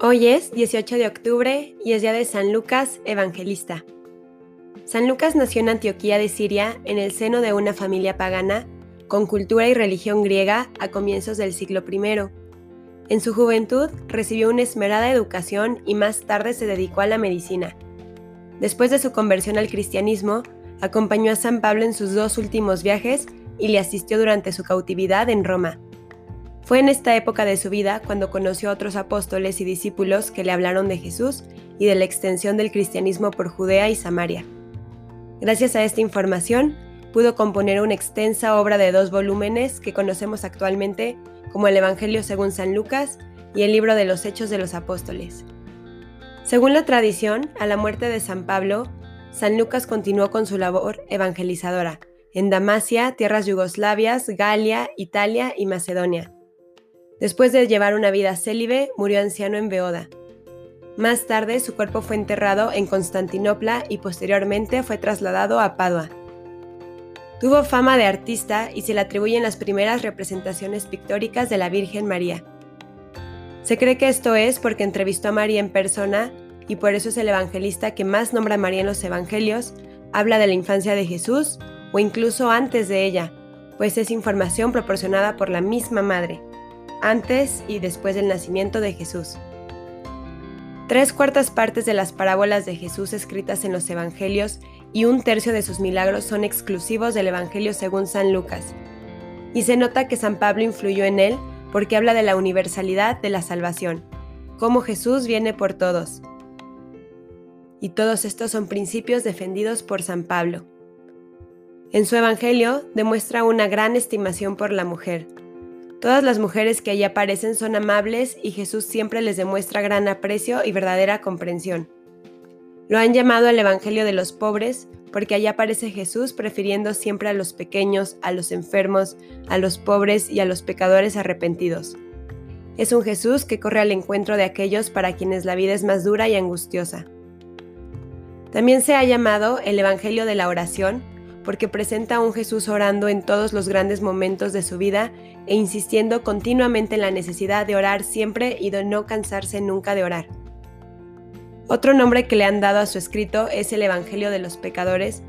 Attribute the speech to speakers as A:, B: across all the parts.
A: Hoy es 18 de octubre y es día de San Lucas Evangelista. San Lucas nació en Antioquía de Siria en el seno de una familia pagana con cultura y religión griega a comienzos del siglo I. En su juventud recibió una esmerada educación y más tarde se dedicó a la medicina. Después de su conversión al cristianismo, acompañó a San Pablo en sus dos últimos viajes y le asistió durante su cautividad en Roma. Fue en esta época de su vida cuando conoció a otros apóstoles y discípulos que le hablaron de Jesús y de la extensión del cristianismo por Judea y Samaria. Gracias a esta información, pudo componer una extensa obra de dos volúmenes que conocemos actualmente como el Evangelio según San Lucas y el libro de los Hechos de los Apóstoles. Según la tradición, a la muerte de San Pablo, San Lucas continuó con su labor evangelizadora en Damasia, tierras yugoslavias, Galia, Italia y Macedonia Después de llevar una vida célibe, murió anciano en Beoda. Más tarde, su cuerpo fue enterrado en Constantinopla y posteriormente fue trasladado a Padua. Tuvo fama de artista y se le atribuyen las primeras representaciones pictóricas de la Virgen María. Se cree que esto es porque entrevistó a María en persona y por eso es el evangelista que más nombra a María en los evangelios, habla de la infancia de Jesús o incluso antes de ella, pues es información proporcionada por la misma madre antes y después del nacimiento de Jesús. Tres cuartas partes de las parábolas de Jesús escritas en los Evangelios y un tercio de sus milagros son exclusivos del Evangelio según San Lucas. Y se nota que San Pablo influyó en él porque habla de la universalidad de la salvación, cómo Jesús viene por todos. Y todos estos son principios defendidos por San Pablo. En su Evangelio demuestra una gran estimación por la mujer, Todas las mujeres que allí aparecen son amables y Jesús siempre les demuestra gran aprecio y verdadera comprensión. Lo han llamado el Evangelio de los pobres porque allí aparece Jesús prefiriendo siempre a los pequeños, a los enfermos, a los pobres y a los pecadores arrepentidos. Es un Jesús que corre al encuentro de aquellos para quienes la vida es más dura y angustiosa. También se ha llamado el Evangelio de la oración porque presenta a un Jesús orando en todos los grandes momentos de su vida e insistiendo continuamente en la necesidad de orar siempre y de no cansarse nunca de orar. Otro nombre que le han dado a su escrito es el Evangelio de los Pecadores,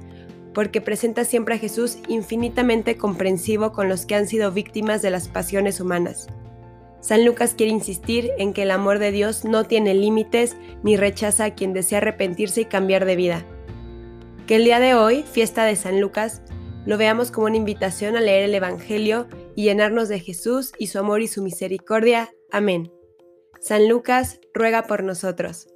A: porque presenta siempre a Jesús infinitamente comprensivo con los que han sido víctimas de las pasiones humanas. San Lucas quiere insistir en que el amor de Dios no tiene límites ni rechaza a quien desea arrepentirse y cambiar de vida que el día de hoy, fiesta de San Lucas, lo veamos como una invitación a leer el Evangelio y llenarnos de Jesús y su amor y su misericordia. Amén. San Lucas, ruega por nosotros.